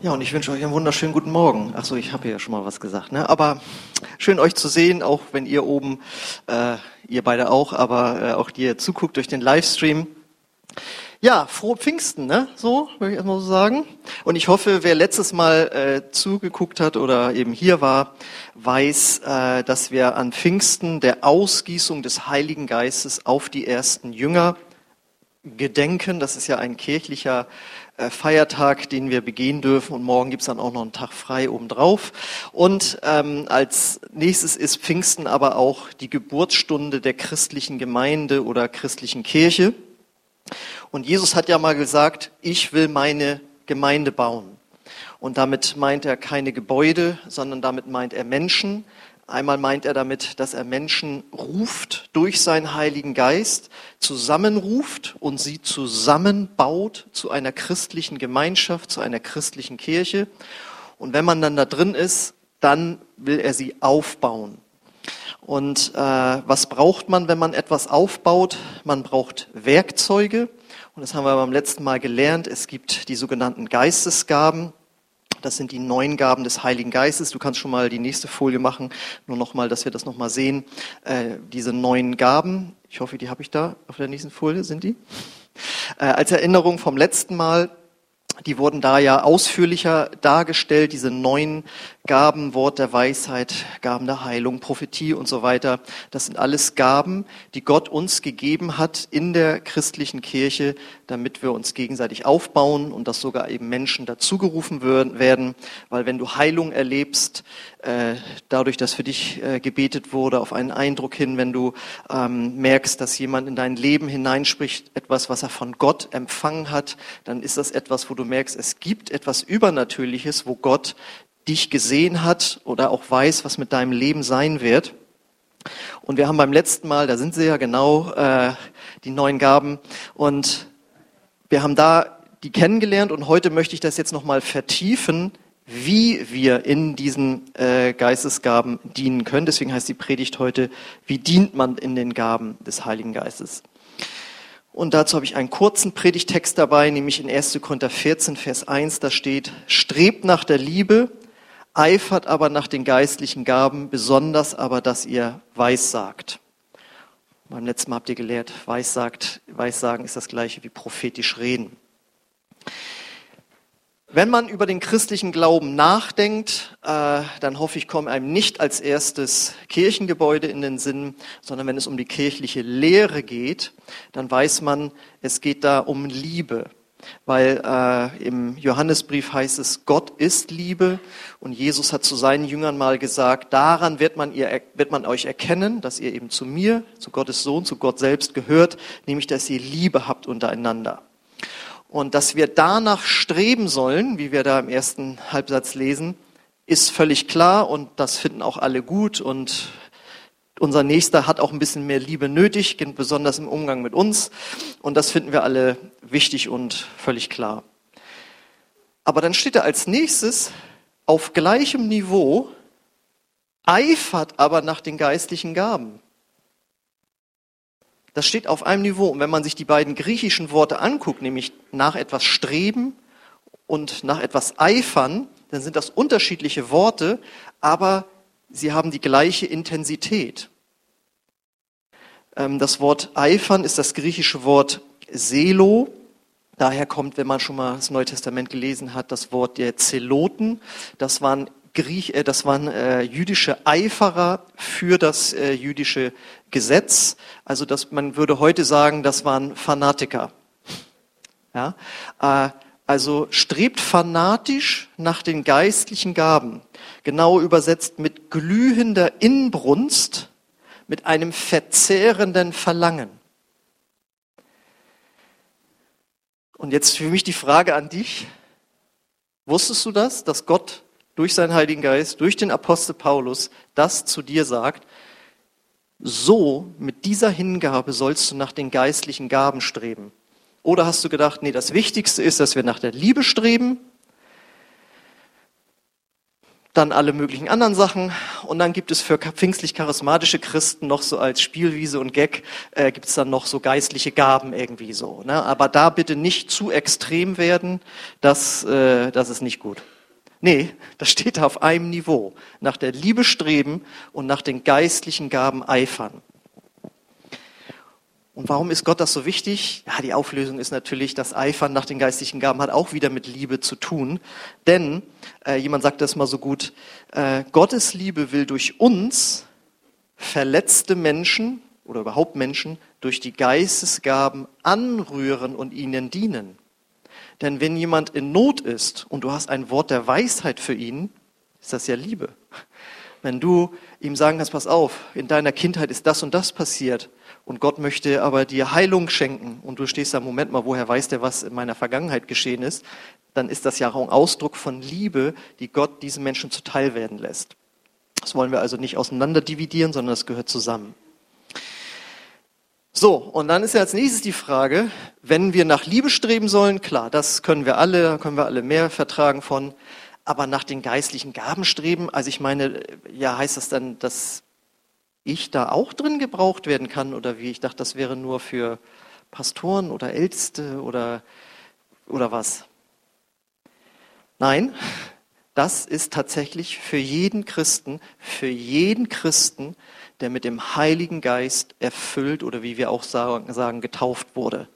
Ja, und ich wünsche euch einen wunderschönen guten Morgen. Ach so, ich habe ja schon mal was gesagt, ne? Aber schön euch zu sehen, auch wenn ihr oben, äh, ihr beide auch, aber äh, auch die ihr zuguckt durch den Livestream. Ja, frohe Pfingsten, ne? So, würde ich erstmal so sagen. Und ich hoffe, wer letztes Mal äh, zugeguckt hat oder eben hier war, weiß, äh, dass wir an Pfingsten der Ausgießung des Heiligen Geistes auf die ersten Jünger gedenken. Das ist ja ein kirchlicher Feiertag, den wir begehen dürfen. Und morgen gibt's dann auch noch einen Tag frei obendrauf. Und ähm, als nächstes ist Pfingsten aber auch die Geburtsstunde der christlichen Gemeinde oder christlichen Kirche. Und Jesus hat ja mal gesagt, ich will meine Gemeinde bauen. Und damit meint er keine Gebäude, sondern damit meint er Menschen. Einmal meint er damit, dass er Menschen ruft durch seinen Heiligen Geist, zusammenruft und sie zusammenbaut zu einer christlichen Gemeinschaft, zu einer christlichen Kirche. Und wenn man dann da drin ist, dann will er sie aufbauen. Und äh, was braucht man, wenn man etwas aufbaut? Man braucht Werkzeuge. Und das haben wir beim letzten Mal gelernt. Es gibt die sogenannten Geistesgaben. Das sind die neun Gaben des Heiligen Geistes. Du kannst schon mal die nächste Folie machen, nur noch mal, dass wir das noch mal sehen. Äh, diese neun Gaben, ich hoffe, die habe ich da auf der nächsten Folie, sind die? Äh, als Erinnerung vom letzten Mal, die wurden da ja ausführlicher dargestellt, diese neun Gaben, Wort der Weisheit, Gaben der Heilung, Prophetie und so weiter. Das sind alles Gaben, die Gott uns gegeben hat in der christlichen Kirche, damit wir uns gegenseitig aufbauen und dass sogar eben Menschen dazugerufen werden. Weil wenn du Heilung erlebst, dadurch, dass für dich äh, gebetet wurde, auf einen Eindruck hin, wenn du ähm, merkst, dass jemand in dein Leben hineinspricht, etwas, was er von Gott empfangen hat, dann ist das etwas, wo du merkst, es gibt etwas Übernatürliches, wo Gott dich gesehen hat oder auch weiß, was mit deinem Leben sein wird. Und wir haben beim letzten Mal, da sind sie ja genau, äh, die neuen Gaben. Und wir haben da die kennengelernt und heute möchte ich das jetzt nochmal vertiefen, wie wir in diesen äh, Geistesgaben dienen können. Deswegen heißt die Predigt heute, wie dient man in den Gaben des Heiligen Geistes. Und dazu habe ich einen kurzen Predigtext dabei, nämlich in 1. Korinther 14, Vers 1, da steht, strebt nach der Liebe, eifert aber nach den geistlichen Gaben, besonders aber, dass ihr weissagt. Beim letzten Mal habt ihr gelehrt, weissagt, weissagen ist das gleiche wie prophetisch reden. Wenn man über den christlichen Glauben nachdenkt, äh, dann hoffe ich, kommt einem nicht als erstes Kirchengebäude in den Sinn, sondern wenn es um die kirchliche Lehre geht, dann weiß man, es geht da um Liebe. Weil äh, im Johannesbrief heißt es, Gott ist Liebe und Jesus hat zu seinen Jüngern mal gesagt, daran wird man, ihr, wird man euch erkennen, dass ihr eben zu mir, zu Gottes Sohn, zu Gott selbst gehört, nämlich dass ihr Liebe habt untereinander. Und dass wir danach streben sollen, wie wir da im ersten Halbsatz lesen, ist völlig klar und das finden auch alle gut und unser Nächster hat auch ein bisschen mehr Liebe nötig, besonders im Umgang mit uns und das finden wir alle wichtig und völlig klar. Aber dann steht da als nächstes, auf gleichem Niveau eifert aber nach den geistlichen Gaben. Das steht auf einem Niveau. Und wenn man sich die beiden griechischen Worte anguckt, nämlich nach etwas streben und nach etwas eifern, dann sind das unterschiedliche Worte, aber sie haben die gleiche Intensität. Ähm, das Wort eifern ist das griechische Wort selo. Daher kommt, wenn man schon mal das Neue Testament gelesen hat, das Wort der Zeloten. Das waren Griech, äh, das waren äh, jüdische Eiferer für das äh, jüdische Gesetz. Also dass man würde heute sagen, das waren Fanatiker. Ja? Äh, also strebt fanatisch nach den geistlichen Gaben. Genau übersetzt mit glühender Inbrunst, mit einem verzehrenden Verlangen. Und jetzt für mich die Frage an dich. Wusstest du das, dass Gott durch seinen Heiligen Geist, durch den Apostel Paulus das zu dir sagt, so mit dieser Hingabe sollst du nach den geistlichen Gaben streben. Oder hast du gedacht, nee, das Wichtigste ist, dass wir nach der Liebe streben, dann alle möglichen anderen Sachen. Und dann gibt es für pfingstlich-charismatische Christen noch so als Spielwiese und Gag, äh, gibt es dann noch so geistliche Gaben irgendwie so. Ne? Aber da bitte nicht zu extrem werden, das, äh, das ist nicht gut. Nee, das steht auf einem Niveau. Nach der Liebe streben und nach den geistlichen Gaben eifern. Und warum ist Gott das so wichtig? Ja, die Auflösung ist natürlich, das Eifern nach den geistlichen Gaben hat auch wieder mit Liebe zu tun. Denn, äh, jemand sagt das mal so gut, äh, Gottes Liebe will durch uns verletzte Menschen oder überhaupt Menschen durch die Geistesgaben anrühren und ihnen dienen. Denn wenn jemand in Not ist und du hast ein Wort der Weisheit für ihn, ist das ja Liebe. Wenn du ihm sagen kannst, pass auf, in deiner Kindheit ist das und das passiert und Gott möchte aber dir Heilung schenken und du stehst da, Moment mal, woher weiß der, was in meiner Vergangenheit geschehen ist, dann ist das ja auch ein Ausdruck von Liebe, die Gott diesen Menschen zuteil werden lässt. Das wollen wir also nicht auseinander dividieren, sondern das gehört zusammen. So, und dann ist ja als nächstes die Frage, wenn wir nach Liebe streben sollen, klar, das können wir alle, können wir alle mehr vertragen von, aber nach den geistlichen Gaben streben, also ich meine, ja, heißt das dann, dass ich da auch drin gebraucht werden kann oder wie? Ich dachte, das wäre nur für Pastoren oder Älteste oder, oder was? Nein, das ist tatsächlich für jeden Christen, für jeden Christen, der mit dem Heiligen Geist erfüllt oder wie wir auch sagen, getauft wurde.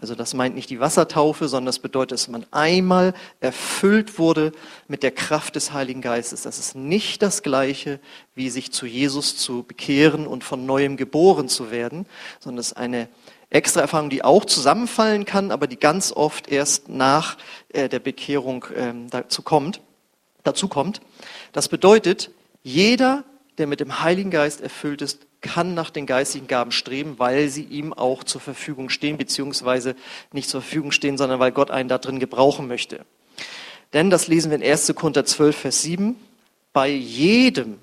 Also das meint nicht die Wassertaufe, sondern das bedeutet, dass man einmal erfüllt wurde mit der Kraft des Heiligen Geistes. Das ist nicht das Gleiche, wie sich zu Jesus zu bekehren und von neuem geboren zu werden, sondern es ist eine extra Erfahrung, die auch zusammenfallen kann, aber die ganz oft erst nach äh, der Bekehrung ähm, dazu kommt. Dazu kommt. Das bedeutet, jeder, der mit dem Heiligen Geist erfüllt ist, kann nach den geistigen Gaben streben, weil sie ihm auch zur Verfügung stehen, beziehungsweise nicht zur Verfügung stehen, sondern weil Gott einen da drin gebrauchen möchte. Denn das lesen wir in 1. Korinther 12, Vers 7. Bei jedem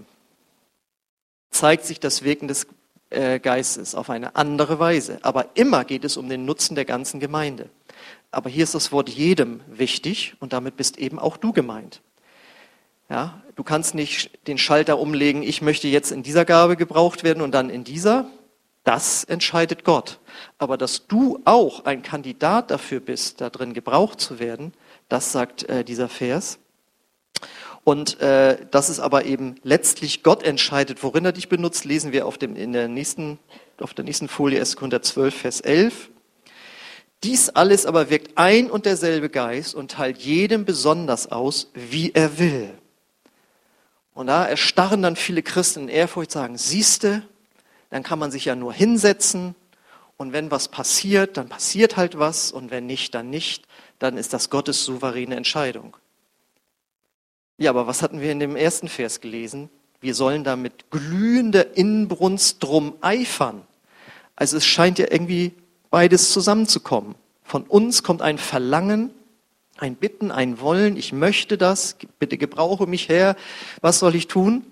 zeigt sich das Wirken des äh, Geistes auf eine andere Weise. Aber immer geht es um den Nutzen der ganzen Gemeinde. Aber hier ist das Wort jedem wichtig und damit bist eben auch du gemeint. Ja, du kannst nicht den Schalter umlegen, ich möchte jetzt in dieser Gabe gebraucht werden und dann in dieser. Das entscheidet Gott. Aber dass du auch ein Kandidat dafür bist, da drin gebraucht zu werden, das sagt äh, dieser Vers. Und äh, dass es aber eben letztlich Gott entscheidet, worin er dich benutzt, lesen wir auf, dem, in der nächsten, auf der nächsten Folie 1. 112, Vers 11. Dies alles aber wirkt ein und derselbe Geist und teilt jedem besonders aus, wie er will. Und da erstarren dann viele Christen in Ehrfurcht, sagen, siehste, dann kann man sich ja nur hinsetzen und wenn was passiert, dann passiert halt was und wenn nicht, dann nicht, dann ist das Gottes souveräne Entscheidung. Ja, aber was hatten wir in dem ersten Vers gelesen? Wir sollen da mit glühender Inbrunst drum eifern. Also es scheint ja irgendwie beides zusammenzukommen. Von uns kommt ein Verlangen ein Bitten, ein Wollen, ich möchte das, bitte gebrauche mich her, was soll ich tun?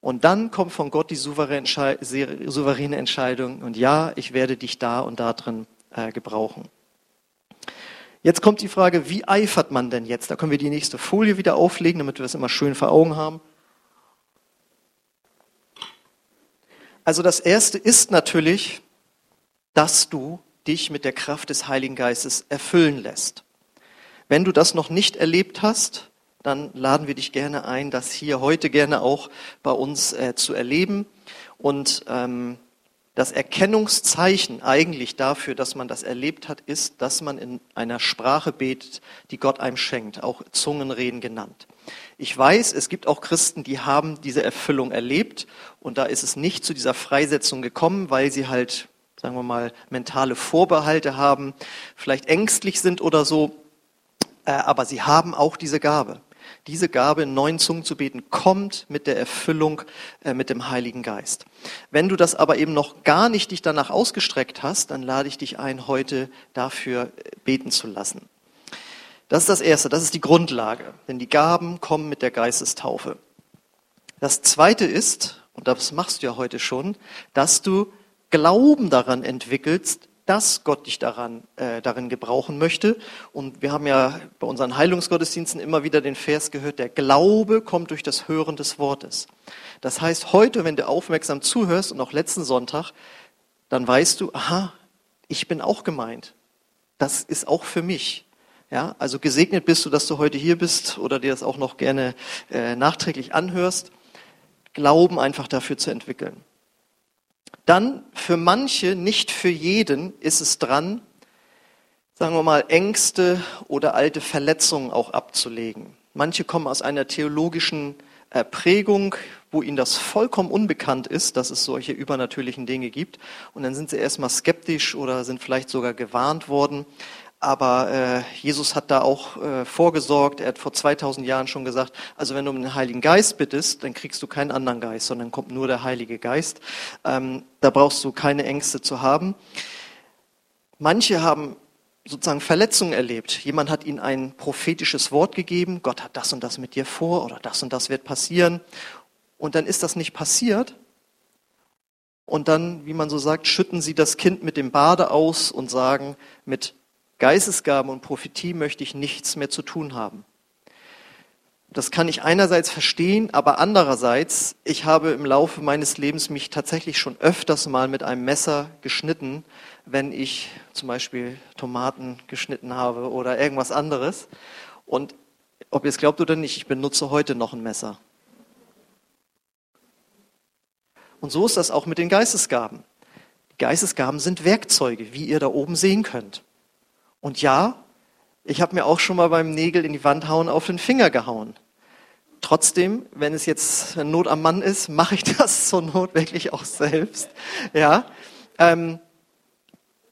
Und dann kommt von Gott die souveräne Entscheidung und ja, ich werde dich da und da drin äh, gebrauchen. Jetzt kommt die Frage, wie eifert man denn jetzt? Da können wir die nächste Folie wieder auflegen, damit wir es immer schön vor Augen haben. Also das Erste ist natürlich, dass du dich mit der Kraft des Heiligen Geistes erfüllen lässt. Wenn du das noch nicht erlebt hast, dann laden wir dich gerne ein, das hier heute gerne auch bei uns äh, zu erleben. Und ähm, das Erkennungszeichen eigentlich dafür, dass man das erlebt hat, ist, dass man in einer Sprache betet, die Gott einem schenkt, auch Zungenreden genannt. Ich weiß, es gibt auch Christen, die haben diese Erfüllung erlebt und da ist es nicht zu dieser Freisetzung gekommen, weil sie halt, sagen wir mal, mentale Vorbehalte haben, vielleicht ängstlich sind oder so. Äh, aber sie haben auch diese Gabe. Diese Gabe, in neuen Zungen zu beten, kommt mit der Erfüllung äh, mit dem Heiligen Geist. Wenn du das aber eben noch gar nicht dich danach ausgestreckt hast, dann lade ich dich ein, heute dafür äh, beten zu lassen. Das ist das Erste, das ist die Grundlage, denn die Gaben kommen mit der Geistestaufe. Das Zweite ist, und das machst du ja heute schon, dass du Glauben daran entwickelst, dass Gott dich daran, äh, darin gebrauchen möchte. Und wir haben ja bei unseren Heilungsgottesdiensten immer wieder den Vers gehört, der Glaube kommt durch das Hören des Wortes. Das heißt, heute, wenn du aufmerksam zuhörst und auch letzten Sonntag, dann weißt du, aha, ich bin auch gemeint. Das ist auch für mich. Ja, also gesegnet bist du, dass du heute hier bist oder dir das auch noch gerne äh, nachträglich anhörst. Glauben einfach dafür zu entwickeln. Dann für manche, nicht für jeden, ist es dran, sagen wir mal, Ängste oder alte Verletzungen auch abzulegen. Manche kommen aus einer theologischen äh, Prägung, wo ihnen das vollkommen unbekannt ist, dass es solche übernatürlichen Dinge gibt. Und dann sind sie erstmal skeptisch oder sind vielleicht sogar gewarnt worden. Aber äh, Jesus hat da auch äh, vorgesorgt. Er hat vor 2000 Jahren schon gesagt, also wenn du um den Heiligen Geist bittest, dann kriegst du keinen anderen Geist, sondern kommt nur der Heilige Geist. Ähm, da brauchst du keine Ängste zu haben. Manche haben sozusagen Verletzungen erlebt. Jemand hat ihnen ein prophetisches Wort gegeben, Gott hat das und das mit dir vor oder das und das wird passieren. Und dann ist das nicht passiert. Und dann, wie man so sagt, schütten sie das Kind mit dem Bade aus und sagen, mit Geistesgaben und Prophetie möchte ich nichts mehr zu tun haben. Das kann ich einerseits verstehen, aber andererseits, ich habe im Laufe meines Lebens mich tatsächlich schon öfters mal mit einem Messer geschnitten, wenn ich zum Beispiel Tomaten geschnitten habe oder irgendwas anderes. Und ob ihr es glaubt oder nicht, ich benutze heute noch ein Messer. Und so ist das auch mit den Geistesgaben. Die Geistesgaben sind Werkzeuge, wie ihr da oben sehen könnt. Und ja, ich habe mir auch schon mal beim Nägel in die Wand hauen auf den Finger gehauen. Trotzdem, wenn es jetzt Not am Mann ist, mache ich das zur Not wirklich auch selbst. Ja, ähm,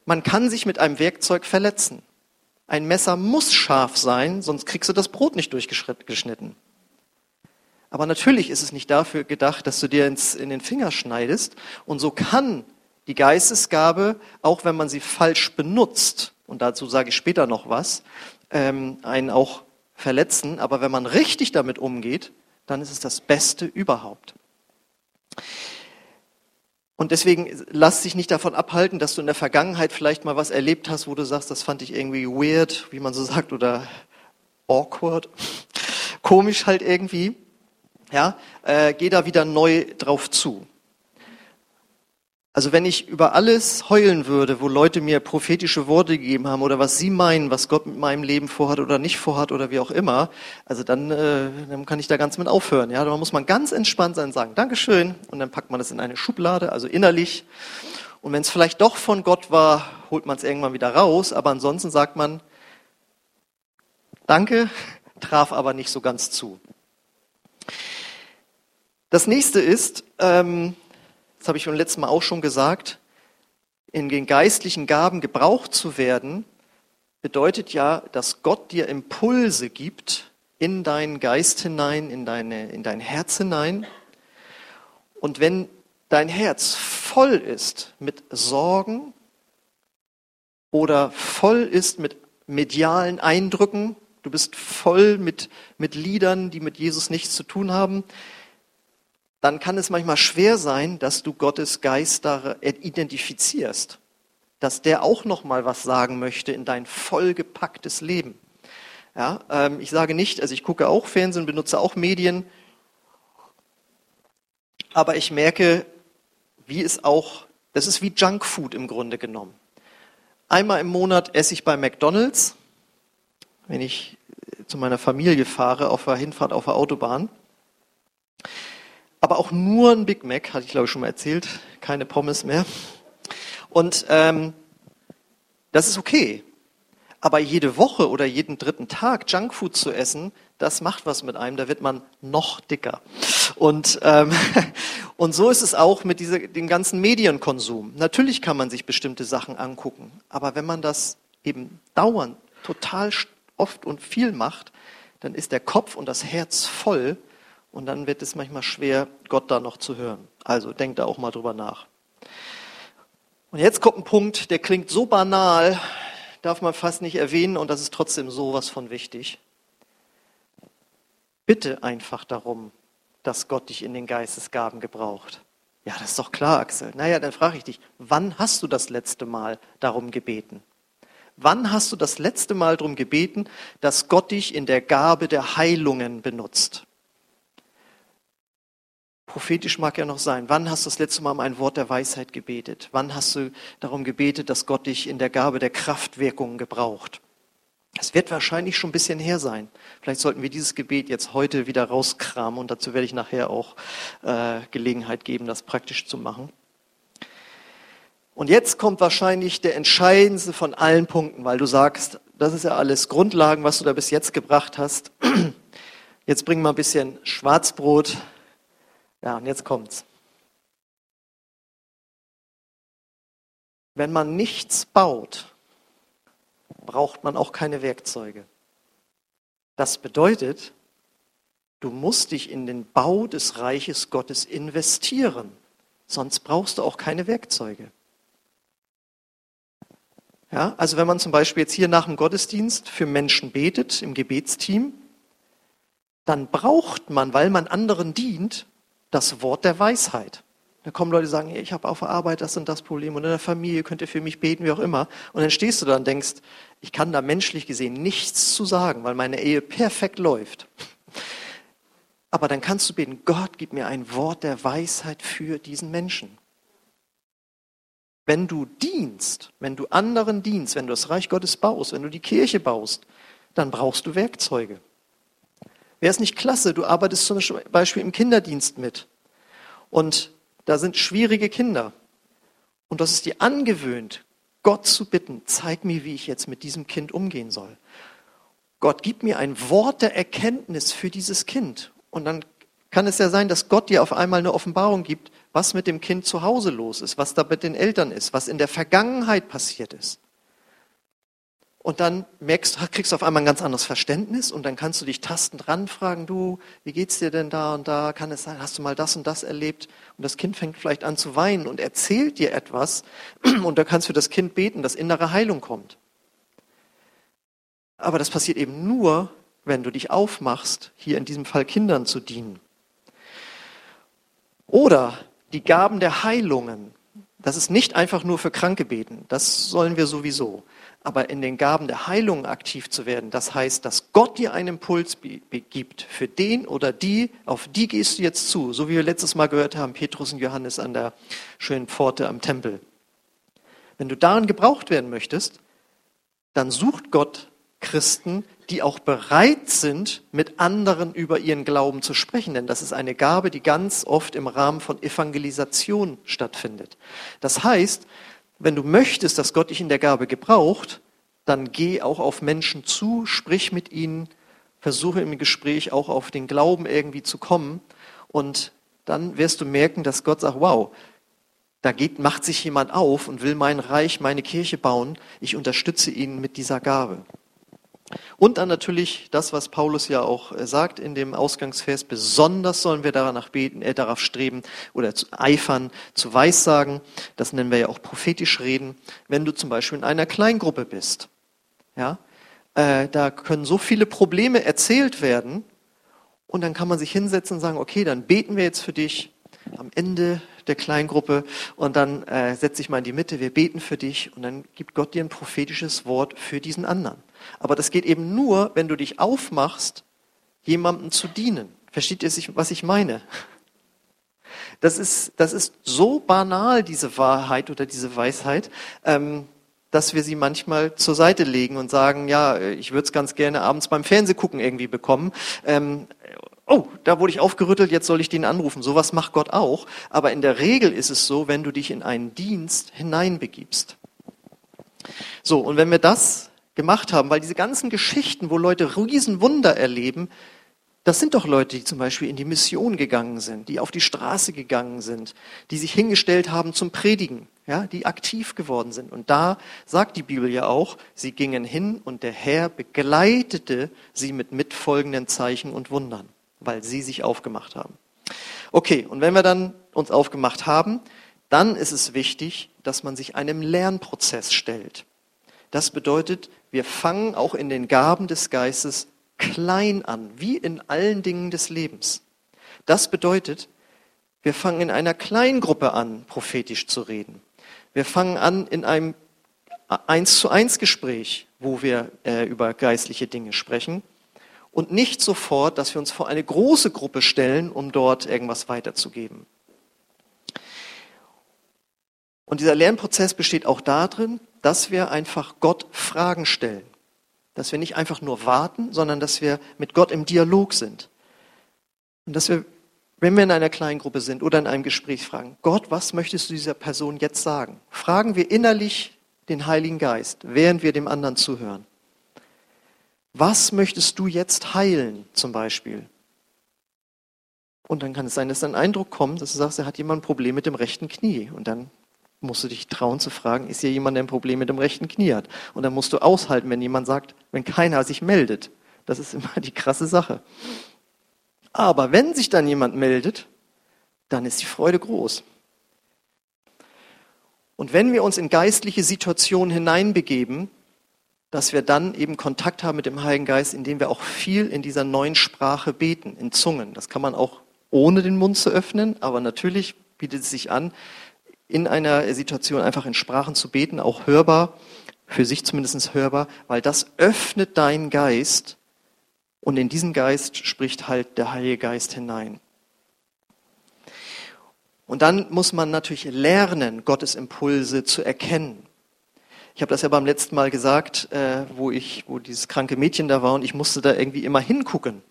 man kann sich mit einem Werkzeug verletzen. Ein Messer muss scharf sein, sonst kriegst du das Brot nicht durchgeschnitten. Aber natürlich ist es nicht dafür gedacht, dass du dir ins, in den Finger schneidest. Und so kann die Geistesgabe, auch wenn man sie falsch benutzt, und dazu sage ich später noch was, ähm, einen auch verletzen. Aber wenn man richtig damit umgeht, dann ist es das Beste überhaupt. Und deswegen lass dich nicht davon abhalten, dass du in der Vergangenheit vielleicht mal was erlebt hast, wo du sagst, das fand ich irgendwie weird, wie man so sagt, oder awkward, komisch halt irgendwie. Ja, äh, geh da wieder neu drauf zu. Also wenn ich über alles heulen würde, wo Leute mir prophetische Worte gegeben haben oder was sie meinen, was Gott mit meinem Leben vorhat oder nicht vorhat oder wie auch immer, also dann, äh, dann kann ich da ganz mit aufhören. Ja, da muss man ganz entspannt sein und sagen, Dankeschön, und dann packt man das in eine Schublade, also innerlich. Und wenn es vielleicht doch von Gott war, holt man es irgendwann wieder raus, aber ansonsten sagt man, Danke, traf aber nicht so ganz zu. Das nächste ist, ähm, das habe ich beim letzten Mal auch schon gesagt, in den geistlichen Gaben gebraucht zu werden, bedeutet ja, dass Gott dir Impulse gibt in deinen Geist hinein, in, deine, in dein Herz hinein. Und wenn dein Herz voll ist mit Sorgen oder voll ist mit medialen Eindrücken, du bist voll mit, mit Liedern, die mit Jesus nichts zu tun haben, dann kann es manchmal schwer sein, dass du Gottes Geist da identifizierst, dass der auch noch mal was sagen möchte in dein vollgepacktes Leben. Ja, ähm, ich sage nicht, also ich gucke auch Fernsehen, benutze auch Medien, aber ich merke, wie es auch, das ist wie Junkfood im Grunde genommen. Einmal im Monat esse ich bei McDonald's, wenn ich zu meiner Familie fahre auf der Hinfahrt auf der Autobahn aber auch nur ein Big Mac, hatte ich glaube ich schon mal erzählt, keine Pommes mehr. Und ähm, das ist okay. Aber jede Woche oder jeden dritten Tag Junkfood zu essen, das macht was mit einem, da wird man noch dicker. Und, ähm, und so ist es auch mit dieser, dem ganzen Medienkonsum. Natürlich kann man sich bestimmte Sachen angucken, aber wenn man das eben dauernd, total oft und viel macht, dann ist der Kopf und das Herz voll und dann wird es manchmal schwer, Gott da noch zu hören. Also denkt da auch mal drüber nach. Und jetzt kommt ein Punkt, der klingt so banal, darf man fast nicht erwähnen und das ist trotzdem sowas von wichtig. Bitte einfach darum, dass Gott dich in den Geistesgaben gebraucht. Ja, das ist doch klar, Axel. Naja, dann frage ich dich, wann hast du das letzte Mal darum gebeten? Wann hast du das letzte Mal darum gebeten, dass Gott dich in der Gabe der Heilungen benutzt? Prophetisch mag ja noch sein. Wann hast du das letzte Mal um ein Wort der Weisheit gebetet? Wann hast du darum gebetet, dass Gott dich in der Gabe der Kraftwirkungen gebraucht? Es wird wahrscheinlich schon ein bisschen her sein. Vielleicht sollten wir dieses Gebet jetzt heute wieder rauskramen und dazu werde ich nachher auch äh, Gelegenheit geben, das praktisch zu machen. Und jetzt kommt wahrscheinlich der entscheidendste von allen Punkten, weil du sagst, das ist ja alles Grundlagen, was du da bis jetzt gebracht hast. Jetzt bring mal ein bisschen Schwarzbrot. Ja, und jetzt kommt's. Wenn man nichts baut, braucht man auch keine Werkzeuge. Das bedeutet, du musst dich in den Bau des Reiches Gottes investieren, sonst brauchst du auch keine Werkzeuge. Ja, also wenn man zum Beispiel jetzt hier nach dem Gottesdienst für Menschen betet im Gebetsteam, dann braucht man, weil man anderen dient, das Wort der Weisheit. Da kommen Leute, die sagen, ich habe auf der Arbeit das und das Problem und in der Familie könnt ihr für mich beten, wie auch immer. Und dann stehst du da und denkst, ich kann da menschlich gesehen nichts zu sagen, weil meine Ehe perfekt läuft. Aber dann kannst du beten, Gott, gib mir ein Wort der Weisheit für diesen Menschen. Wenn du dienst, wenn du anderen dienst, wenn du das Reich Gottes baust, wenn du die Kirche baust, dann brauchst du Werkzeuge. Wäre es nicht klasse, du arbeitest zum Beispiel im Kinderdienst mit und da sind schwierige Kinder. Und das ist dir angewöhnt, Gott zu bitten, zeig mir, wie ich jetzt mit diesem Kind umgehen soll. Gott, gib mir ein Wort der Erkenntnis für dieses Kind. Und dann kann es ja sein, dass Gott dir auf einmal eine Offenbarung gibt, was mit dem Kind zu Hause los ist, was da mit den Eltern ist, was in der Vergangenheit passiert ist. Und dann merkst, kriegst du auf einmal ein ganz anderes Verständnis und dann kannst du dich tastend ranfragen, du, wie geht's dir denn da und da? Kann es sein, hast du mal das und das erlebt? Und das Kind fängt vielleicht an zu weinen und erzählt dir etwas und da kannst du für das Kind beten, dass innere Heilung kommt. Aber das passiert eben nur, wenn du dich aufmachst, hier in diesem Fall Kindern zu dienen. Oder die Gaben der Heilungen. Das ist nicht einfach nur für Kranke beten, das sollen wir sowieso aber in den Gaben der Heilung aktiv zu werden, das heißt, dass Gott dir einen Impuls gibt für den oder die, auf die gehst du jetzt zu, so wie wir letztes Mal gehört haben, Petrus und Johannes an der schönen Pforte am Tempel. Wenn du darin gebraucht werden möchtest, dann sucht Gott Christen, die auch bereit sind, mit anderen über ihren Glauben zu sprechen. Denn das ist eine Gabe, die ganz oft im Rahmen von Evangelisation stattfindet. Das heißt, wenn du möchtest, dass Gott dich in der Gabe gebraucht, dann geh auch auf Menschen zu, sprich mit ihnen, versuche im Gespräch auch auf den Glauben irgendwie zu kommen und dann wirst du merken, dass Gott sagt, wow, da geht, macht sich jemand auf und will mein Reich, meine Kirche bauen. Ich unterstütze ihn mit dieser Gabe. Und dann natürlich das, was Paulus ja auch äh, sagt in dem Ausgangsvers, besonders sollen wir danach beten, äh, darauf streben oder zu eifern, zu weissagen. Das nennen wir ja auch prophetisch reden. Wenn du zum Beispiel in einer Kleingruppe bist, ja, äh, da können so viele Probleme erzählt werden und dann kann man sich hinsetzen und sagen, okay, dann beten wir jetzt für dich am Ende der Kleingruppe und dann äh, setze ich mal in die Mitte, wir beten für dich und dann gibt Gott dir ein prophetisches Wort für diesen anderen. Aber das geht eben nur, wenn du dich aufmachst, jemandem zu dienen. Versteht ihr, was ich meine? Das ist, das ist so banal, diese Wahrheit oder diese Weisheit, ähm, dass wir sie manchmal zur Seite legen und sagen, ja, ich würde es ganz gerne abends beim Fernsehgucken irgendwie bekommen. Ähm, oh, da wurde ich aufgerüttelt, jetzt soll ich den anrufen. Sowas macht Gott auch. Aber in der Regel ist es so, wenn du dich in einen Dienst hineinbegibst. So, und wenn wir das gemacht haben, weil diese ganzen Geschichten, wo Leute Riesenwunder erleben, das sind doch Leute, die zum Beispiel in die Mission gegangen sind, die auf die Straße gegangen sind, die sich hingestellt haben zum Predigen, ja, die aktiv geworden sind. Und da sagt die Bibel ja auch, sie gingen hin und der Herr begleitete sie mit mitfolgenden Zeichen und Wundern weil sie sich aufgemacht haben. Okay, und wenn wir dann uns aufgemacht haben, dann ist es wichtig, dass man sich einem Lernprozess stellt. Das bedeutet, wir fangen auch in den Gaben des Geistes klein an, wie in allen Dingen des Lebens. Das bedeutet, Wir fangen in einer Kleingruppe an, prophetisch zu reden. Wir fangen an in einem eins zu eins Gespräch, wo wir äh, über geistliche Dinge sprechen und nicht sofort, dass wir uns vor eine große Gruppe stellen, um dort irgendwas weiterzugeben. Und dieser Lernprozess besteht auch darin, dass wir einfach Gott Fragen stellen. Dass wir nicht einfach nur warten, sondern dass wir mit Gott im Dialog sind. Und dass wir, wenn wir in einer kleinen Gruppe sind oder in einem Gespräch fragen, Gott, was möchtest du dieser Person jetzt sagen? Fragen wir innerlich den Heiligen Geist, während wir dem anderen zuhören. Was möchtest du jetzt heilen, zum Beispiel? Und dann kann es sein, dass ein Eindruck kommt, dass du sagst, er hat jemand ein Problem mit dem rechten Knie. Und dann musst du dich trauen zu fragen, ist hier jemand, der ein Problem mit dem rechten Knie hat? Und dann musst du aushalten, wenn jemand sagt, wenn keiner sich meldet. Das ist immer die krasse Sache. Aber wenn sich dann jemand meldet, dann ist die Freude groß. Und wenn wir uns in geistliche Situationen hineinbegeben, dass wir dann eben Kontakt haben mit dem Heiligen Geist, indem wir auch viel in dieser neuen Sprache beten, in Zungen. Das kann man auch ohne den Mund zu öffnen, aber natürlich bietet es sich an, in einer Situation einfach in Sprachen zu beten, auch hörbar, für sich zumindest hörbar, weil das öffnet deinen Geist und in diesen Geist spricht halt der Heilige Geist hinein. Und dann muss man natürlich lernen, Gottes Impulse zu erkennen. Ich habe das ja beim letzten Mal gesagt, äh, wo ich, wo dieses kranke Mädchen da war und ich musste da irgendwie immer hingucken.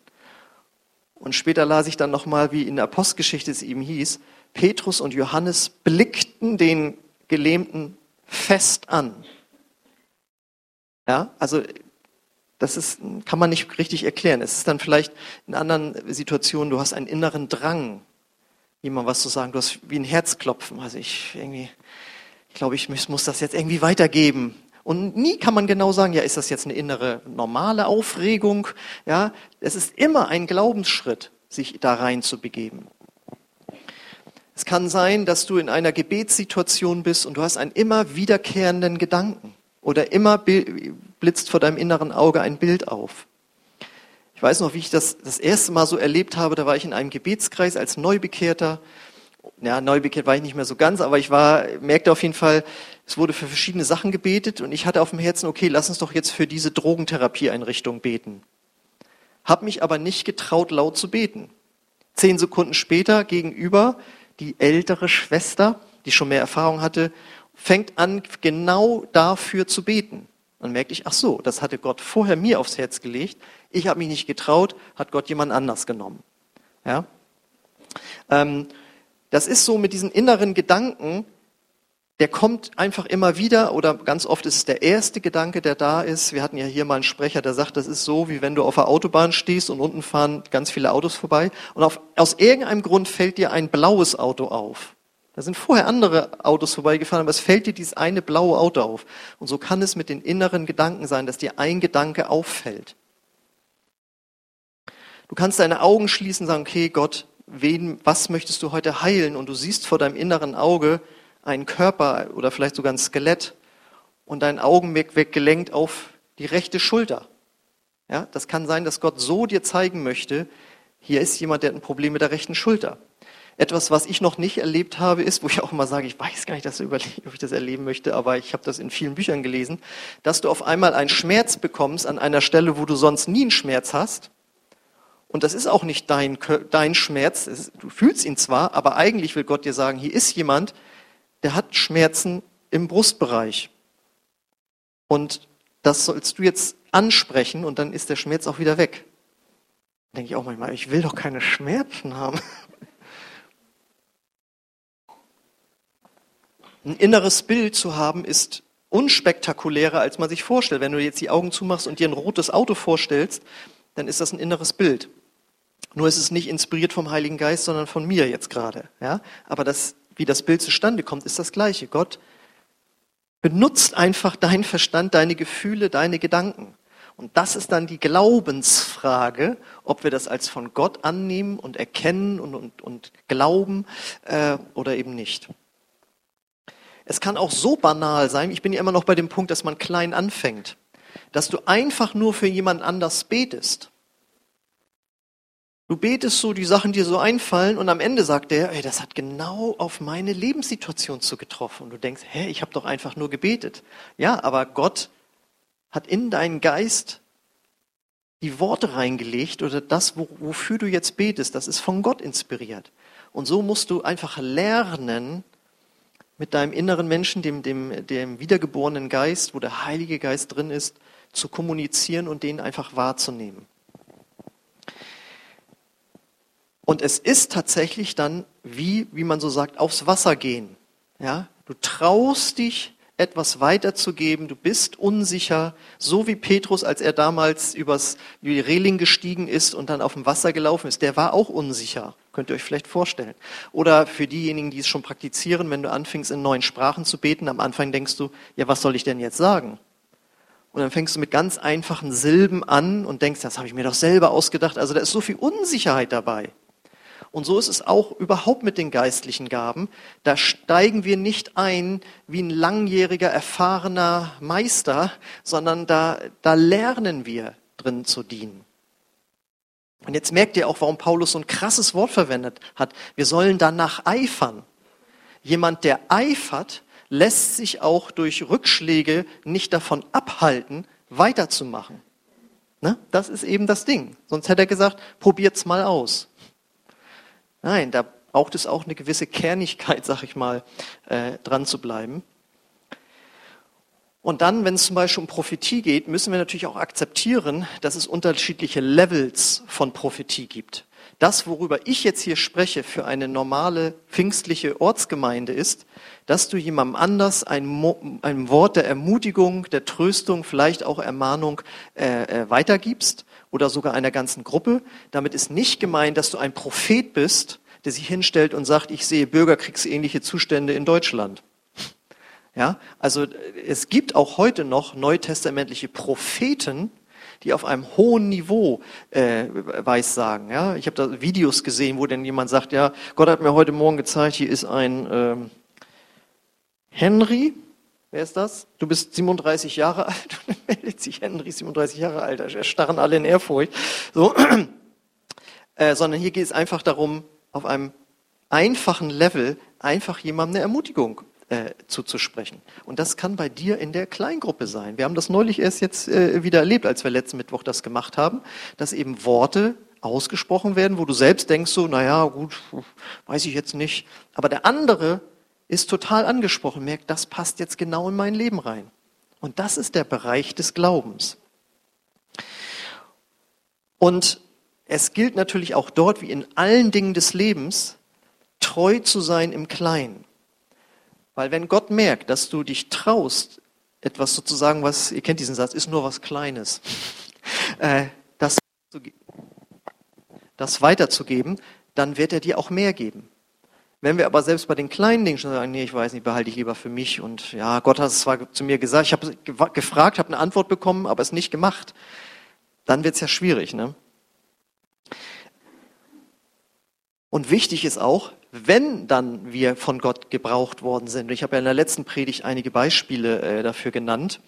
Und später las ich dann nochmal, wie in der Apostelgeschichte es ihm hieß, Petrus und Johannes blickten den Gelähmten fest an. Ja, also das ist, kann man nicht richtig erklären. Es ist dann vielleicht in anderen Situationen, du hast einen inneren Drang, jemand was zu sagen. Du hast wie ein Herzklopfen. Also ich irgendwie, ich glaube, ich muss das jetzt irgendwie weitergeben. Und nie kann man genau sagen, ja, ist das jetzt eine innere normale Aufregung? Ja, es ist immer ein Glaubensschritt, sich da rein zu begeben. Es kann sein, dass du in einer Gebetssituation bist und du hast einen immer wiederkehrenden Gedanken oder immer blitzt vor deinem inneren Auge ein Bild auf. Ich weiß noch, wie ich das das erste Mal so erlebt habe. Da war ich in einem Gebetskreis als Neubekehrter. Ja, neubekehrt war ich nicht mehr so ganz, aber ich war, merkte auf jeden Fall, es wurde für verschiedene Sachen gebetet und ich hatte auf dem Herzen, okay, lass uns doch jetzt für diese Drogentherapieeinrichtung beten. Hab mich aber nicht getraut, laut zu beten. Zehn Sekunden später gegenüber die ältere Schwester, die schon mehr Erfahrung hatte, fängt an, genau dafür zu beten. Dann merkte ich, ach so, das hatte Gott vorher mir aufs Herz gelegt. Ich habe mich nicht getraut, hat Gott jemand anders genommen. Ja? Ähm, das ist so mit diesen inneren Gedanken, der kommt einfach immer wieder oder ganz oft ist es der erste Gedanke, der da ist. Wir hatten ja hier mal einen Sprecher, der sagt, das ist so, wie wenn du auf der Autobahn stehst und unten fahren ganz viele Autos vorbei und auf, aus irgendeinem Grund fällt dir ein blaues Auto auf. Da sind vorher andere Autos vorbeigefahren, aber es fällt dir dieses eine blaue Auto auf. Und so kann es mit den inneren Gedanken sein, dass dir ein Gedanke auffällt. Du kannst deine Augen schließen und sagen, okay, Gott, wen, was möchtest du heute heilen? Und du siehst vor deinem inneren Auge einen Körper oder vielleicht sogar ein Skelett und dein Augenmerk wird gelenkt auf die rechte Schulter. Ja, das kann sein, dass Gott so dir zeigen möchte, hier ist jemand, der hat ein Problem mit der rechten Schulter. Etwas, was ich noch nicht erlebt habe, ist, wo ich auch immer sage, ich weiß gar nicht, dass ob ich das erleben möchte, aber ich habe das in vielen Büchern gelesen, dass du auf einmal einen Schmerz bekommst an einer Stelle, wo du sonst nie einen Schmerz hast. Und das ist auch nicht dein, dein Schmerz. Du fühlst ihn zwar, aber eigentlich will Gott dir sagen, hier ist jemand, der hat Schmerzen im Brustbereich. Und das sollst du jetzt ansprechen und dann ist der Schmerz auch wieder weg. Da denke ich auch manchmal, ich will doch keine Schmerzen haben. Ein inneres Bild zu haben ist unspektakulärer, als man sich vorstellt. Wenn du jetzt die Augen zumachst und dir ein rotes Auto vorstellst, dann ist das ein inneres Bild. Nur ist es nicht inspiriert vom Heiligen Geist, sondern von mir jetzt gerade. Ja? Aber das, wie das Bild zustande kommt, ist das Gleiche. Gott benutzt einfach deinen Verstand, deine Gefühle, deine Gedanken. Und das ist dann die Glaubensfrage, ob wir das als von Gott annehmen und erkennen und, und, und glauben äh, oder eben nicht. Es kann auch so banal sein, ich bin ja immer noch bei dem Punkt, dass man klein anfängt, dass du einfach nur für jemand anders betest. Du betest so die Sachen, die dir so einfallen und am Ende sagt er, ey, das hat genau auf meine Lebenssituation zugetroffen. Und du denkst, hä, ich habe doch einfach nur gebetet. Ja, aber Gott hat in deinen Geist die Worte reingelegt oder das, wofür du jetzt betest, das ist von Gott inspiriert. Und so musst du einfach lernen, mit deinem inneren Menschen, dem, dem, dem wiedergeborenen Geist, wo der Heilige Geist drin ist, zu kommunizieren und den einfach wahrzunehmen. Und es ist tatsächlich dann, wie, wie man so sagt, aufs Wasser gehen. Ja? Du traust dich, etwas weiterzugeben. Du bist unsicher, so wie Petrus, als er damals übers die Reling gestiegen ist und dann auf dem Wasser gelaufen ist. Der war auch unsicher. Könnt ihr euch vielleicht vorstellen. Oder für diejenigen, die es schon praktizieren, wenn du anfängst, in neuen Sprachen zu beten, am Anfang denkst du, ja, was soll ich denn jetzt sagen? Und dann fängst du mit ganz einfachen Silben an und denkst, das habe ich mir doch selber ausgedacht. Also da ist so viel Unsicherheit dabei. Und so ist es auch überhaupt mit den geistlichen Gaben. Da steigen wir nicht ein wie ein langjähriger, erfahrener Meister, sondern da, da lernen wir drin zu dienen. Und jetzt merkt ihr auch, warum Paulus so ein krasses Wort verwendet hat. Wir sollen danach eifern. Jemand, der eifert, lässt sich auch durch Rückschläge nicht davon abhalten, weiterzumachen. Ne? Das ist eben das Ding. Sonst hätte er gesagt, probiert's mal aus. Nein, da braucht es auch eine gewisse Kernigkeit, sag ich mal, äh, dran zu bleiben. Und dann, wenn es zum Beispiel um Prophetie geht, müssen wir natürlich auch akzeptieren, dass es unterschiedliche Levels von Prophetie gibt. Das, worüber ich jetzt hier spreche für eine normale pfingstliche Ortsgemeinde ist, dass du jemandem anders ein, ein Wort der Ermutigung, der Tröstung, vielleicht auch Ermahnung äh, äh, weitergibst oder sogar einer ganzen Gruppe. Damit ist nicht gemeint, dass du ein Prophet bist, der sich hinstellt und sagt, ich sehe bürgerkriegsähnliche Zustände in Deutschland. Ja, also es gibt auch heute noch neutestamentliche Propheten, die auf einem hohen Niveau äh, weissagen. Ja, ich habe da Videos gesehen, wo denn jemand sagt, ja, Gott hat mir heute Morgen gezeigt, hier ist ein ähm, Henry, Wer ist das? Du bist 37 Jahre alt und dann meldet sich Henry, 37 Jahre alt. Da starren alle in Ehrfurcht. So. Äh, sondern hier geht es einfach darum, auf einem einfachen Level einfach jemandem eine Ermutigung äh, zuzusprechen. Und das kann bei dir in der Kleingruppe sein. Wir haben das neulich erst jetzt äh, wieder erlebt, als wir letzten Mittwoch das gemacht haben, dass eben Worte ausgesprochen werden, wo du selbst denkst so, naja, gut, weiß ich jetzt nicht. Aber der andere ist total angesprochen, merkt, das passt jetzt genau in mein Leben rein. Und das ist der Bereich des Glaubens. Und es gilt natürlich auch dort, wie in allen Dingen des Lebens, treu zu sein im Kleinen. Weil wenn Gott merkt, dass du dich traust, etwas sozusagen, was, ihr kennt diesen Satz, ist nur was Kleines, äh, das, das weiterzugeben, dann wird er dir auch mehr geben. Wenn wir aber selbst bei den kleinen Dingen schon sagen, nee, ich weiß nicht, behalte ich lieber für mich und ja, Gott hat es zwar zu mir gesagt, ich habe gefragt, habe eine Antwort bekommen, aber es nicht gemacht, dann wird es ja schwierig. Ne? Und wichtig ist auch, wenn dann wir von Gott gebraucht worden sind, ich habe ja in der letzten Predigt einige Beispiele äh, dafür genannt,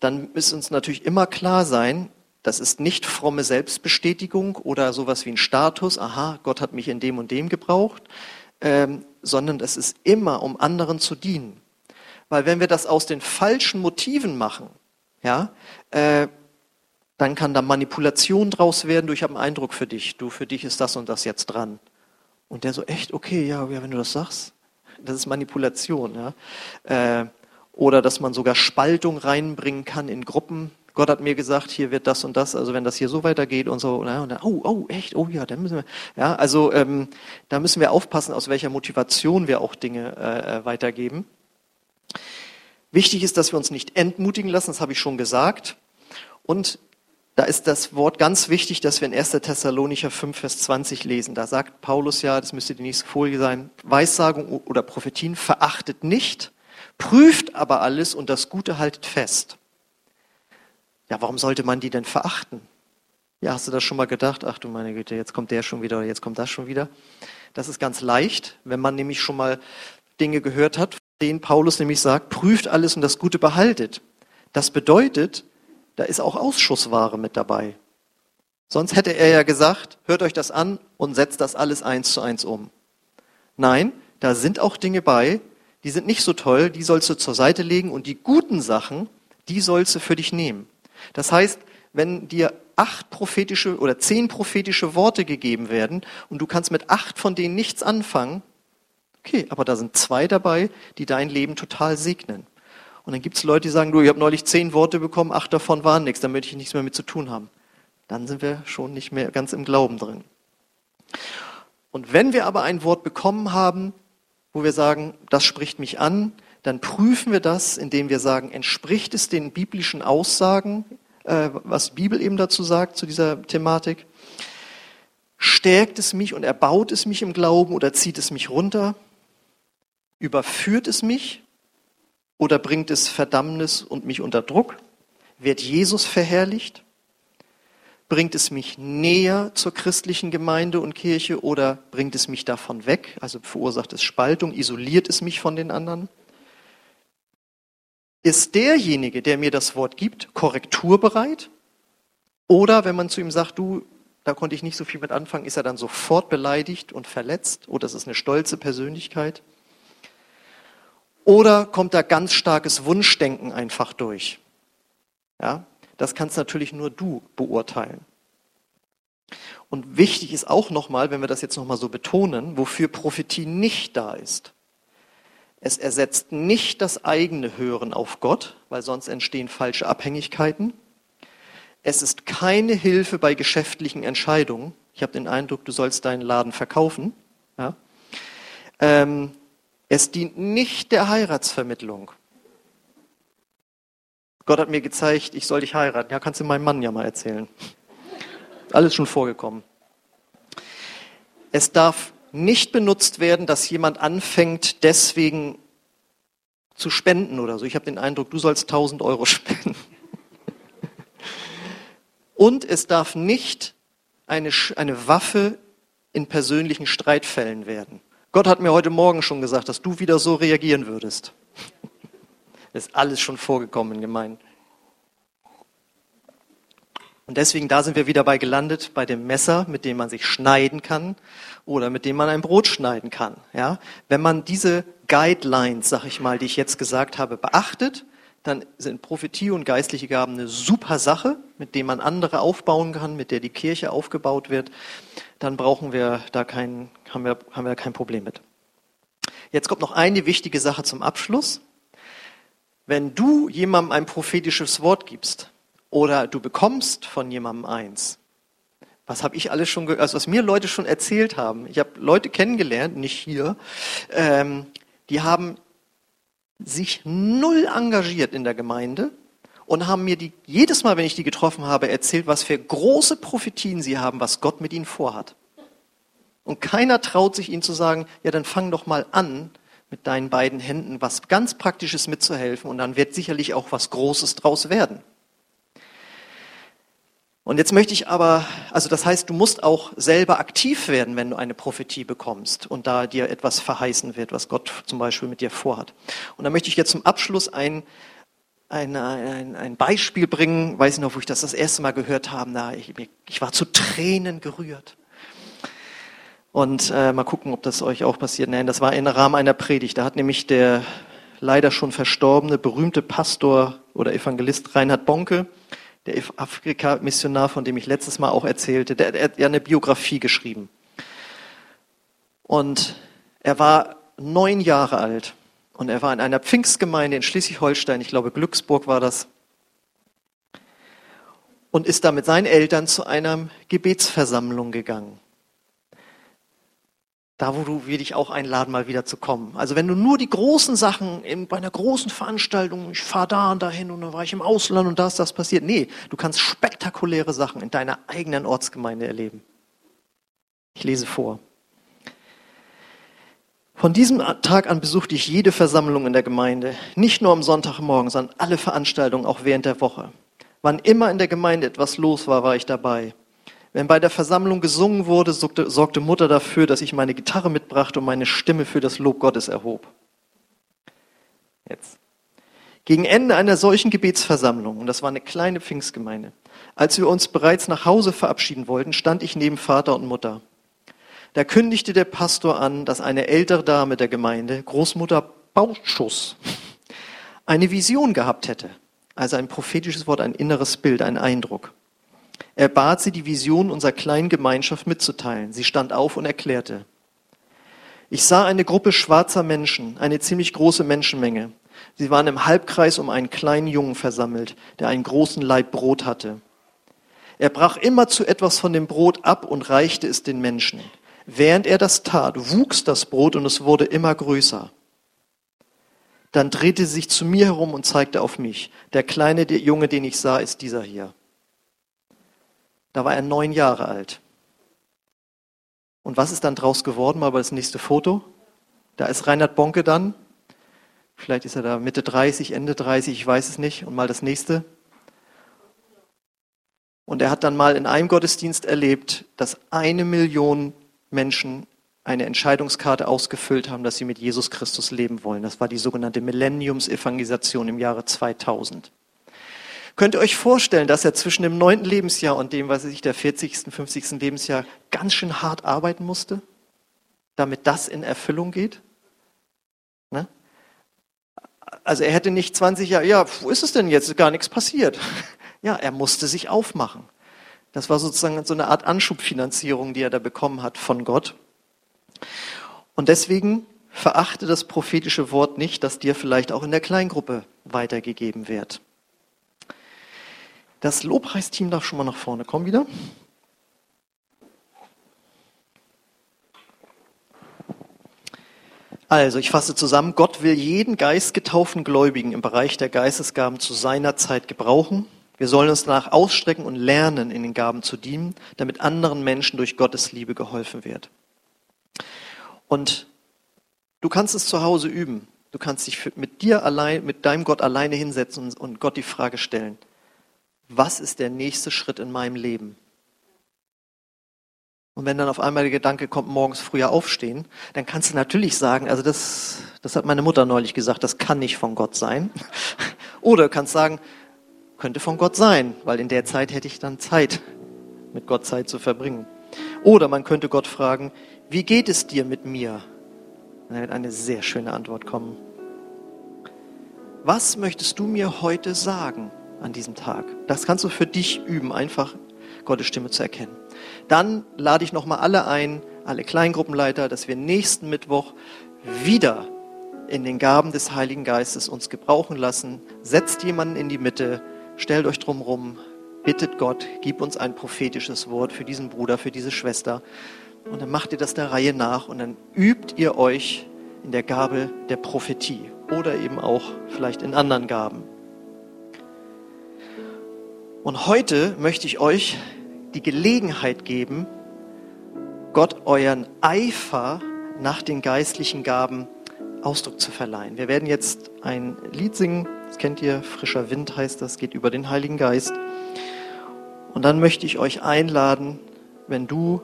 dann muss uns natürlich immer klar sein, das ist nicht fromme Selbstbestätigung oder sowas wie ein Status, aha, Gott hat mich in dem und dem gebraucht, ähm, sondern es ist immer, um anderen zu dienen. Weil wenn wir das aus den falschen Motiven machen, ja, äh, dann kann da Manipulation draus werden, du, ich habe einen Eindruck für dich, du, für dich ist das und das jetzt dran. Und der so, echt, okay, ja, ja wenn du das sagst, das ist Manipulation. Ja. Äh, oder dass man sogar Spaltung reinbringen kann in Gruppen, Gott hat mir gesagt, hier wird das und das, also wenn das hier so weitergeht und so, na, und dann, oh, oh, echt, oh ja, dann müssen wir, ja, also ähm, da müssen wir aufpassen, aus welcher Motivation wir auch Dinge äh, äh, weitergeben. Wichtig ist, dass wir uns nicht entmutigen lassen, das habe ich schon gesagt. Und da ist das Wort ganz wichtig, dass wir in 1. Thessalonicher 5, Vers 20 lesen. Da sagt Paulus ja, das müsste die nächste Folie sein, Weissagung oder Prophetien verachtet nicht, prüft aber alles und das Gute haltet fest. Ja, warum sollte man die denn verachten? Ja, hast du das schon mal gedacht? Ach du meine Güte, jetzt kommt der schon wieder oder jetzt kommt das schon wieder. Das ist ganz leicht, wenn man nämlich schon mal Dinge gehört hat, denen Paulus nämlich sagt, prüft alles und das Gute behaltet. Das bedeutet, da ist auch Ausschussware mit dabei. Sonst hätte er ja gesagt, hört euch das an und setzt das alles eins zu eins um. Nein, da sind auch Dinge bei, die sind nicht so toll, die sollst du zur Seite legen und die guten Sachen, die sollst du für dich nehmen. Das heißt, wenn dir acht prophetische oder zehn prophetische Worte gegeben werden und du kannst mit acht von denen nichts anfangen, okay, aber da sind zwei dabei, die dein Leben total segnen. Und dann gibt es Leute, die sagen, du, ich habe neulich zehn Worte bekommen, acht davon waren nichts, da möchte ich nichts mehr mit zu tun haben. Dann sind wir schon nicht mehr ganz im Glauben drin. Und wenn wir aber ein Wort bekommen haben, wo wir sagen, das spricht mich an, dann prüfen wir das, indem wir sagen, entspricht es den biblischen Aussagen, äh, was die Bibel eben dazu sagt, zu dieser Thematik? Stärkt es mich und erbaut es mich im Glauben oder zieht es mich runter? Überführt es mich oder bringt es Verdammnis und mich unter Druck? Wird Jesus verherrlicht? Bringt es mich näher zur christlichen Gemeinde und Kirche oder bringt es mich davon weg? Also verursacht es Spaltung, isoliert es mich von den anderen? Ist derjenige, der mir das Wort gibt, korrekturbereit? Oder wenn man zu ihm sagt, du, da konnte ich nicht so viel mit anfangen, ist er dann sofort beleidigt und verletzt? Oder ist es eine stolze Persönlichkeit? Oder kommt da ganz starkes Wunschdenken einfach durch? Ja, das kannst natürlich nur du beurteilen. Und wichtig ist auch nochmal, wenn wir das jetzt nochmal so betonen, wofür Prophetie nicht da ist. Es ersetzt nicht das eigene Hören auf Gott, weil sonst entstehen falsche Abhängigkeiten. Es ist keine Hilfe bei geschäftlichen Entscheidungen. Ich habe den Eindruck, du sollst deinen Laden verkaufen. Ja? Ähm, es dient nicht der Heiratsvermittlung. Gott hat mir gezeigt, ich soll dich heiraten. Ja, kannst du meinem Mann ja mal erzählen. Alles schon vorgekommen. Es darf nicht benutzt werden, dass jemand anfängt, deswegen zu spenden oder so. Ich habe den Eindruck, du sollst 1000 Euro spenden. Und es darf nicht eine, eine Waffe in persönlichen Streitfällen werden. Gott hat mir heute Morgen schon gesagt, dass du wieder so reagieren würdest. Das ist alles schon vorgekommen in Gemeinden. Und deswegen, da sind wir wieder bei gelandet, bei dem Messer, mit dem man sich schneiden kann oder mit dem man ein Brot schneiden kann. Ja? Wenn man diese Guidelines, sag ich mal, die ich jetzt gesagt habe, beachtet, dann sind Prophetie und geistliche Gaben eine super Sache, mit der man andere aufbauen kann, mit der die Kirche aufgebaut wird. Dann brauchen wir da kein, haben wir, haben wir kein Problem mit. Jetzt kommt noch eine wichtige Sache zum Abschluss. Wenn du jemandem ein prophetisches Wort gibst oder du bekommst von jemandem eins, was habe ich alles schon, also was mir Leute schon erzählt haben. Ich habe Leute kennengelernt, nicht hier, ähm, die haben sich null engagiert in der Gemeinde und haben mir die, jedes Mal, wenn ich die getroffen habe, erzählt, was für große Prophetien sie haben, was Gott mit ihnen vorhat. Und keiner traut sich ihnen zu sagen, ja, dann fang doch mal an, mit deinen beiden Händen was ganz Praktisches mitzuhelfen und dann wird sicherlich auch was Großes draus werden. Und jetzt möchte ich aber, also das heißt, du musst auch selber aktiv werden, wenn du eine Prophetie bekommst und da dir etwas verheißen wird, was Gott zum Beispiel mit dir vorhat. Und da möchte ich jetzt zum Abschluss ein, ein, ein, ein Beispiel bringen, weiß ich noch, wo ich das das erste Mal gehört habe, na, ich, ich war zu Tränen gerührt. Und äh, mal gucken, ob das euch auch passiert. Nein, das war im Rahmen einer Predigt. Da hat nämlich der leider schon verstorbene, berühmte Pastor oder Evangelist Reinhard Bonke, der Afrika-Missionar, von dem ich letztes Mal auch erzählte, der, der hat ja eine Biografie geschrieben. Und er war neun Jahre alt und er war in einer Pfingstgemeinde in Schleswig-Holstein, ich glaube Glücksburg war das, und ist da mit seinen Eltern zu einer Gebetsversammlung gegangen da wo du wir dich auch einladen, mal wieder zu kommen. Also wenn du nur die großen Sachen in, bei einer großen Veranstaltung, ich fahre da und dahin und dann war ich im Ausland und da ist das passiert. Nee, du kannst spektakuläre Sachen in deiner eigenen Ortsgemeinde erleben. Ich lese vor. Von diesem Tag an besuchte ich jede Versammlung in der Gemeinde, nicht nur am Sonntagmorgen, sondern alle Veranstaltungen auch während der Woche. Wann immer in der Gemeinde etwas los war, war ich dabei. Wenn bei der Versammlung gesungen wurde, sorgte, Mutter dafür, dass ich meine Gitarre mitbrachte und meine Stimme für das Lob Gottes erhob. Jetzt. Gegen Ende einer solchen Gebetsversammlung, und das war eine kleine Pfingstgemeinde, Als wir uns bereits nach Hause verabschieden wollten, stand ich neben Vater und Mutter. Da kündigte der Pastor an, dass eine ältere Dame der Gemeinde, Großmutter Bauschuss, eine Vision gehabt hätte. Also ein prophetisches Wort, ein inneres Bild, ein Eindruck. Er bat sie, die Vision unserer kleinen Gemeinschaft mitzuteilen. Sie stand auf und erklärte, ich sah eine Gruppe schwarzer Menschen, eine ziemlich große Menschenmenge. Sie waren im Halbkreis um einen kleinen Jungen versammelt, der einen großen Leib Brot hatte. Er brach immer zu etwas von dem Brot ab und reichte es den Menschen. Während er das tat, wuchs das Brot und es wurde immer größer. Dann drehte sie sich zu mir herum und zeigte auf mich. Der kleine Junge, den ich sah, ist dieser hier. Da war er neun Jahre alt. Und was ist dann draus geworden? Mal das nächste Foto. Da ist Reinhard Bonke dann. Vielleicht ist er da Mitte 30, Ende 30, ich weiß es nicht. Und mal das nächste. Und er hat dann mal in einem Gottesdienst erlebt, dass eine Million Menschen eine Entscheidungskarte ausgefüllt haben, dass sie mit Jesus Christus leben wollen. Das war die sogenannte Millenniums-Evangelisation im Jahre 2000. Könnt ihr euch vorstellen, dass er zwischen dem neunten Lebensjahr und dem, was weiß ich, der 40., 50. Lebensjahr ganz schön hart arbeiten musste, damit das in Erfüllung geht? Ne? Also er hätte nicht 20 Jahre, ja, wo ist es denn jetzt? Gar nichts passiert. Ja, er musste sich aufmachen. Das war sozusagen so eine Art Anschubfinanzierung, die er da bekommen hat von Gott. Und deswegen verachte das prophetische Wort nicht, das dir vielleicht auch in der Kleingruppe weitergegeben wird. Das Lobpreisteam darf schon mal nach vorne kommen wieder. Also, ich fasse zusammen, Gott will jeden geistgetauften Gläubigen im Bereich der Geistesgaben zu seiner Zeit gebrauchen. Wir sollen uns danach ausstrecken und lernen, in den Gaben zu dienen, damit anderen Menschen durch Gottes Liebe geholfen wird. Und du kannst es zu Hause üben. Du kannst dich mit dir allein, mit deinem Gott alleine hinsetzen und Gott die Frage stellen, was ist der nächste Schritt in meinem Leben? Und wenn dann auf einmal der Gedanke kommt, morgens früher aufstehen, dann kannst du natürlich sagen, also das, das hat meine Mutter neulich gesagt, das kann nicht von Gott sein. Oder du kannst sagen, könnte von Gott sein, weil in der Zeit hätte ich dann Zeit, mit Gott Zeit zu verbringen. Oder man könnte Gott fragen, wie geht es dir mit mir? Dann wird eine sehr schöne Antwort kommen. Was möchtest du mir heute sagen? An diesem Tag. Das kannst du für dich üben, einfach Gottes Stimme zu erkennen. Dann lade ich nochmal alle ein, alle Kleingruppenleiter, dass wir nächsten Mittwoch wieder in den Gaben des Heiligen Geistes uns gebrauchen lassen. Setzt jemanden in die Mitte, stellt euch drumherum, bittet Gott, gib uns ein prophetisches Wort für diesen Bruder, für diese Schwester. Und dann macht ihr das der Reihe nach und dann übt ihr euch in der Gabe der Prophetie oder eben auch vielleicht in anderen Gaben. Und heute möchte ich euch die Gelegenheit geben, Gott euren Eifer nach den geistlichen Gaben Ausdruck zu verleihen. Wir werden jetzt ein Lied singen, das kennt ihr, Frischer Wind heißt das, geht über den Heiligen Geist. Und dann möchte ich euch einladen, wenn du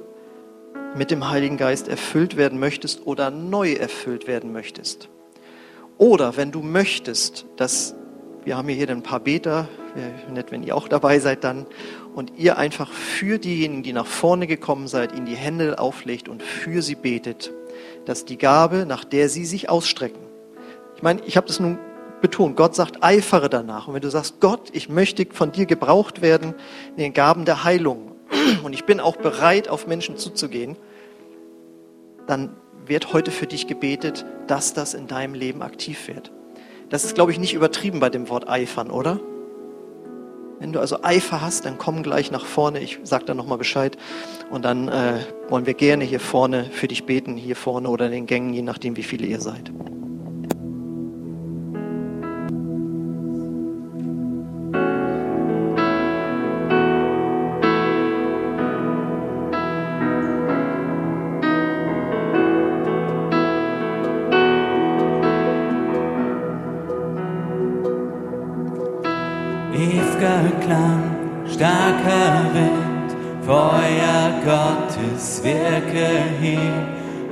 mit dem Heiligen Geist erfüllt werden möchtest oder neu erfüllt werden möchtest. Oder wenn du möchtest, dass wir haben hier ein paar Beter, wäre nett, wenn ihr auch dabei seid dann. Und ihr einfach für diejenigen, die nach vorne gekommen seid, ihnen die Hände auflegt und für sie betet, dass die Gabe, nach der sie sich ausstrecken. Ich meine, ich habe das nun betont, Gott sagt, eifere danach. Und wenn du sagst, Gott, ich möchte von dir gebraucht werden in den Gaben der Heilung und ich bin auch bereit, auf Menschen zuzugehen, dann wird heute für dich gebetet, dass das in deinem Leben aktiv wird. Das ist, glaube ich, nicht übertrieben bei dem Wort eifern, oder? Wenn du also Eifer hast, dann komm gleich nach vorne. Ich sage dann nochmal Bescheid. Und dann äh, wollen wir gerne hier vorne für dich beten, hier vorne oder in den Gängen, je nachdem, wie viele ihr seid.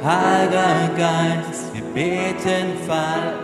Heiliger Geist, wir beten, fall